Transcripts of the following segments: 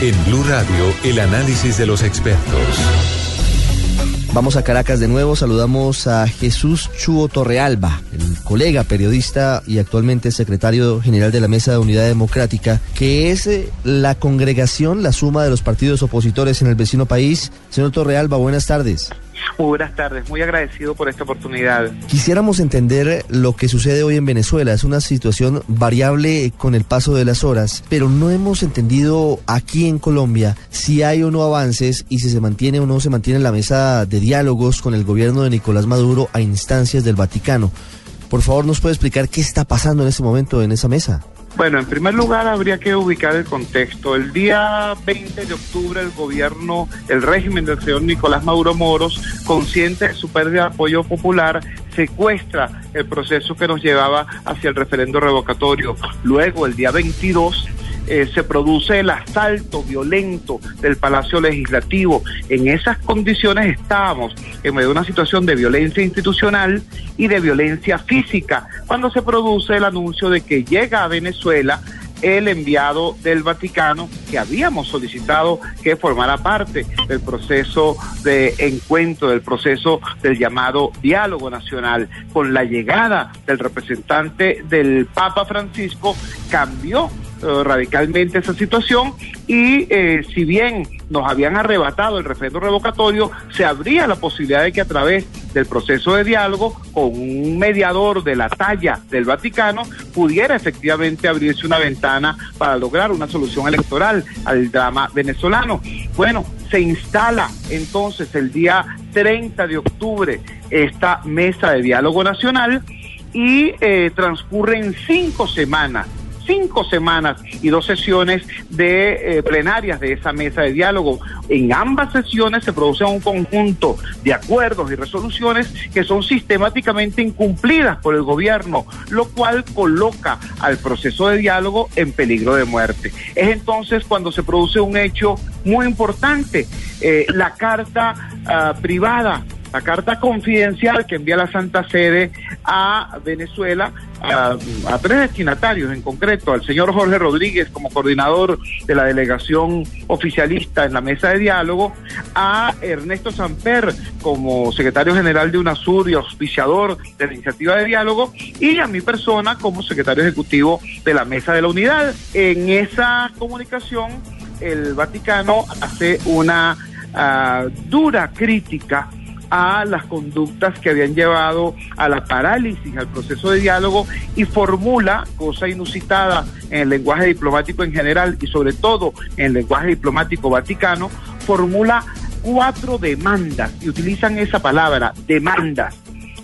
En Blue Radio, el análisis de los expertos. Vamos a Caracas de nuevo, saludamos a Jesús Chuo Torrealba, el colega periodista y actualmente secretario general de la Mesa de Unidad Democrática, que es eh, la congregación, la suma de los partidos opositores en el vecino país. Señor Torrealba, buenas tardes. Muy buenas tardes, muy agradecido por esta oportunidad. Quisiéramos entender lo que sucede hoy en Venezuela. Es una situación variable con el paso de las horas, pero no hemos entendido aquí en Colombia si hay o no avances y si se mantiene o no se mantiene la mesa de diálogos con el gobierno de Nicolás Maduro a instancias del Vaticano. Por favor, ¿nos puede explicar qué está pasando en este momento en esa mesa? Bueno, en primer lugar habría que ubicar el contexto. El día 20 de octubre el gobierno, el régimen del señor Nicolás Maduro Moros, consciente de su pérdida de apoyo popular, secuestra el proceso que nos llevaba hacia el referendo revocatorio. Luego, el día 22, eh, se produce el asalto violento del Palacio Legislativo. En esas condiciones estábamos en medio de una situación de violencia institucional y de violencia física, cuando se produce el anuncio de que llega a Venezuela el enviado del Vaticano que habíamos solicitado que formara parte del proceso de encuentro, del proceso del llamado diálogo nacional. Con la llegada del representante del Papa Francisco cambió eh, radicalmente esa situación y eh, si bien nos habían arrebatado el referendo revocatorio, se abría la posibilidad de que a través del proceso de diálogo con un mediador de la talla del Vaticano pudiera efectivamente abrirse una ventana para lograr una solución electoral al drama venezolano. Bueno, se instala entonces el día 30 de octubre esta mesa de diálogo nacional y eh, transcurren cinco semanas cinco semanas y dos sesiones de eh, plenarias de esa mesa de diálogo. En ambas sesiones se produce un conjunto de acuerdos y resoluciones que son sistemáticamente incumplidas por el gobierno, lo cual coloca al proceso de diálogo en peligro de muerte. Es entonces cuando se produce un hecho muy importante, eh, la carta ah, privada la carta confidencial que envía la Santa Sede a Venezuela a, tres destinatarios en concreto, al señor Jorge Rodríguez como coordinador de la delegación oficialista en la mesa de diálogo, a Ernesto Samper como secretario general de UNASUR y auspiciador de la iniciativa de diálogo, y a mi persona como secretario ejecutivo de la mesa de la unidad. En esa comunicación, el Vaticano hace una ah, dura crítica a las conductas que habían llevado a la parálisis al proceso de diálogo y formula, cosa inusitada en el lenguaje diplomático en general y sobre todo en el lenguaje diplomático vaticano, formula cuatro demandas y utilizan esa palabra, demandas,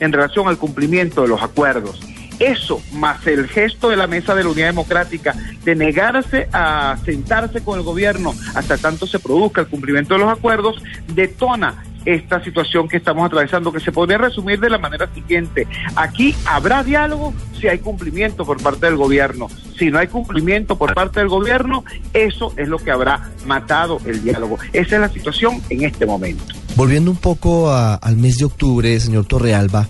en relación al cumplimiento de los acuerdos. Eso, más el gesto de la Mesa de la Unidad Democrática de negarse a sentarse con el gobierno hasta tanto se produzca el cumplimiento de los acuerdos, detona esta situación que estamos atravesando, que se podría resumir de la manera siguiente. Aquí habrá diálogo si hay cumplimiento por parte del gobierno. Si no hay cumplimiento por parte del gobierno, eso es lo que habrá matado el diálogo. Esa es la situación en este momento. Volviendo un poco al mes de octubre, señor Torrealba,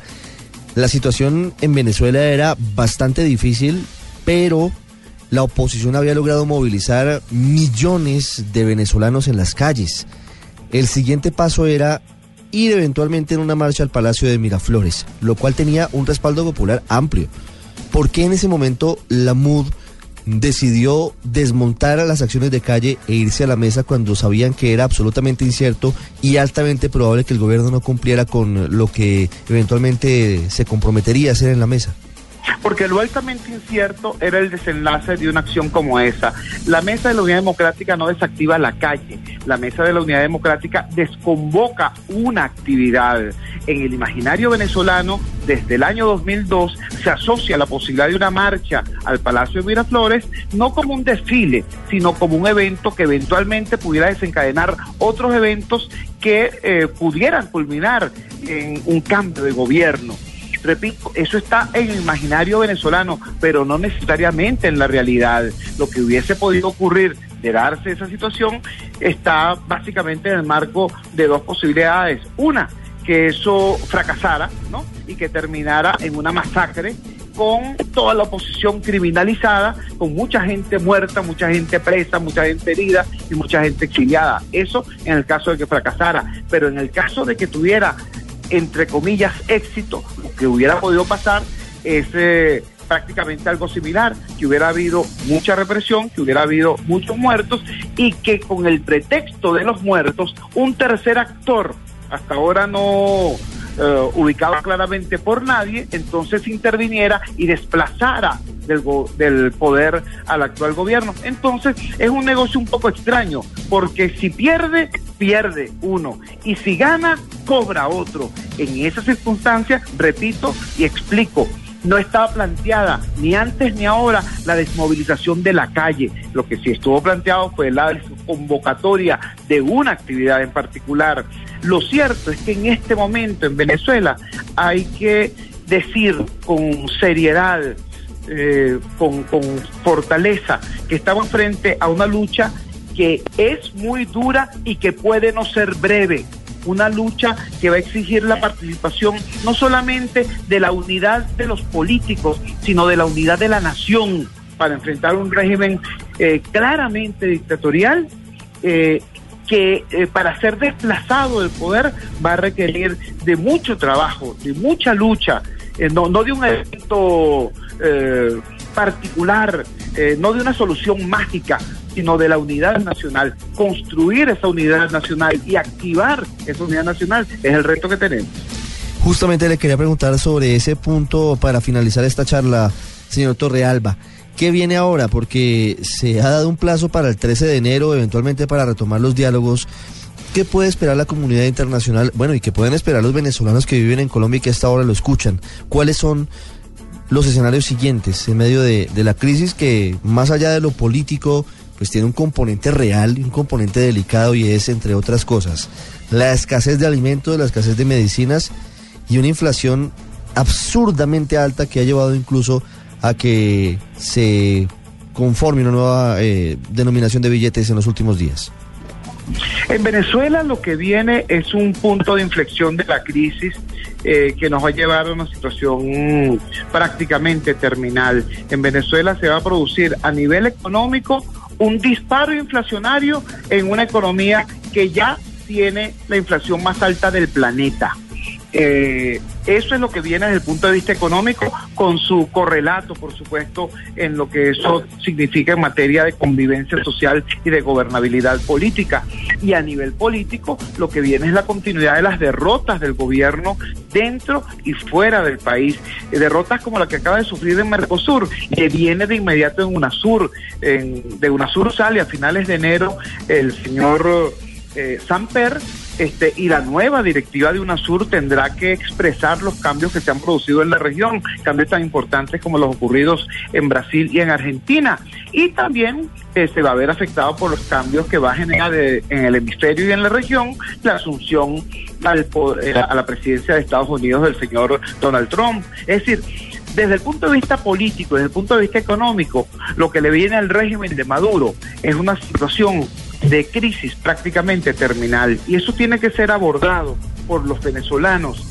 la situación en Venezuela era bastante difícil, pero la oposición había logrado movilizar millones de venezolanos en las calles. El siguiente paso era ir eventualmente en una marcha al Palacio de Miraflores, lo cual tenía un respaldo popular amplio. ¿Por qué en ese momento la MUD decidió desmontar las acciones de calle e irse a la mesa cuando sabían que era absolutamente incierto y altamente probable que el gobierno no cumpliera con lo que eventualmente se comprometería a hacer en la mesa? Porque lo altamente incierto era el desenlace de una acción como esa. La Mesa de la Unidad Democrática no desactiva la calle, la Mesa de la Unidad Democrática desconvoca una actividad. En el imaginario venezolano, desde el año 2002, se asocia la posibilidad de una marcha al Palacio de Miraflores no como un desfile, sino como un evento que eventualmente pudiera desencadenar otros eventos que eh, pudieran culminar en un cambio de gobierno. Repito, eso está en el imaginario venezolano, pero no necesariamente en la realidad. Lo que hubiese podido ocurrir de darse esa situación está básicamente en el marco de dos posibilidades. Una, que eso fracasara, ¿no? Y que terminara en una masacre con toda la oposición criminalizada, con mucha gente muerta, mucha gente presa, mucha gente herida y mucha gente exiliada. Eso en el caso de que fracasara, pero en el caso de que tuviera, entre comillas, éxito, lo que hubiera podido pasar es... Eh, prácticamente algo similar, que hubiera habido mucha represión, que hubiera habido muchos muertos y que con el pretexto de los muertos, un tercer actor, hasta ahora no eh, ubicado claramente por nadie, entonces interviniera y desplazara del, del poder al actual gobierno. Entonces es un negocio un poco extraño, porque si pierde, pierde uno, y si gana, cobra otro. En esas circunstancias, repito y explico, no estaba planteada ni antes ni ahora la desmovilización de la calle. Lo que sí estuvo planteado fue la convocatoria de una actividad en particular. Lo cierto es que en este momento en Venezuela hay que decir con seriedad, eh, con, con fortaleza, que estamos frente a una lucha que es muy dura y que puede no ser breve. Una lucha que va a exigir la participación no solamente de la unidad de los políticos, sino de la unidad de la nación para enfrentar un régimen eh, claramente dictatorial eh, que eh, para ser desplazado del poder va a requerir de mucho trabajo, de mucha lucha, no, no de un evento particular, no de una solución mágica, sino de la unidad nacional. Construir esa unidad nacional y activar esa unidad nacional es el reto que tenemos. Justamente le quería preguntar sobre ese punto para finalizar esta charla, señor Torrealba. ¿Qué viene ahora? Porque se ha dado un plazo para el 13 de enero, eventualmente para retomar los diálogos. ¿Qué puede esperar la comunidad internacional? Bueno, y qué pueden esperar los venezolanos que viven en Colombia y que hasta ahora lo escuchan. ¿Cuáles son los escenarios siguientes en medio de, de la crisis que, más allá de lo político, pues tiene un componente real y un componente delicado y es, entre otras cosas, la escasez de alimentos, la escasez de medicinas y una inflación absurdamente alta que ha llevado incluso a que se conforme una nueva eh, denominación de billetes en los últimos días. En Venezuela lo que viene es un punto de inflexión de la crisis eh, que nos va a llevar a una situación prácticamente terminal. En Venezuela se va a producir a nivel económico un disparo inflacionario en una economía que ya tiene la inflación más alta del planeta. Eh, eso es lo que viene desde el punto de vista económico, con su correlato, por supuesto, en lo que eso significa en materia de convivencia social y de gobernabilidad política. Y a nivel político, lo que viene es la continuidad de las derrotas del gobierno dentro y fuera del país. Eh, derrotas como la que acaba de sufrir en Mercosur, que viene de inmediato en UNASUR. En, de UNASUR sale a finales de enero el señor eh, Samper este, y la nueva directiva de UNASUR tendrá que expresar los cambios que se han producido en la región, cambios tan importantes como los ocurridos en Brasil y en Argentina. Y también eh, se va a ver afectado por los cambios que va a generar en el hemisferio y en la región la asunción al eh, a la presidencia de Estados Unidos del señor Donald Trump. Es decir, desde el punto de vista político, desde el punto de vista económico, lo que le viene al régimen de Maduro es una situación de crisis prácticamente terminal y eso tiene que ser abordado por los venezolanos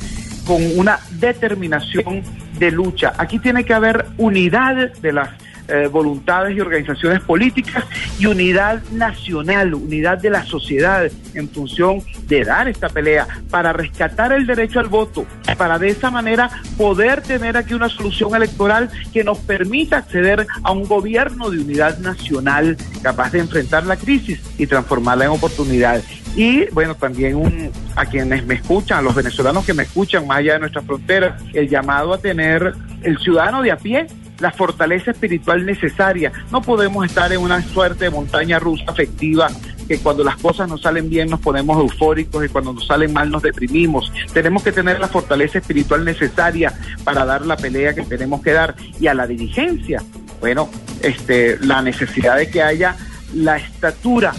con una determinación de lucha. Aquí tiene que haber unidad de las eh, voluntades y organizaciones políticas y unidad nacional, unidad de la sociedad en función de dar esta pelea para rescatar el derecho al voto, para de esa manera poder tener aquí una solución electoral que nos permita acceder a un gobierno de unidad nacional capaz de enfrentar la crisis y transformarla en oportunidad. Y bueno, también un, a quienes me escuchan, a los venezolanos que me escuchan más allá de nuestras fronteras, el llamado a tener el ciudadano de a pie la fortaleza espiritual necesaria. No podemos estar en una suerte de montaña rusa afectiva que cuando las cosas nos salen bien nos ponemos eufóricos y cuando nos salen mal nos deprimimos. Tenemos que tener la fortaleza espiritual necesaria para dar la pelea que tenemos que dar y a la dirigencia. Bueno, este la necesidad de que haya la estatura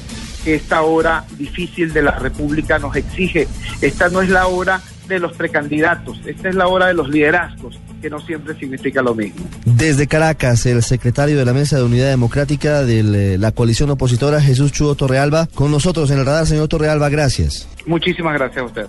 que esta hora difícil de la República nos exige. Esta no es la hora de los precandidatos, esta es la hora de los liderazgos que no siempre significa lo mismo. Desde Caracas, el secretario de la Mesa de Unidad Democrática de la coalición opositora, Jesús Chudo Torrealba, con nosotros en el radar, señor Torrealba, gracias. Muchísimas gracias a usted.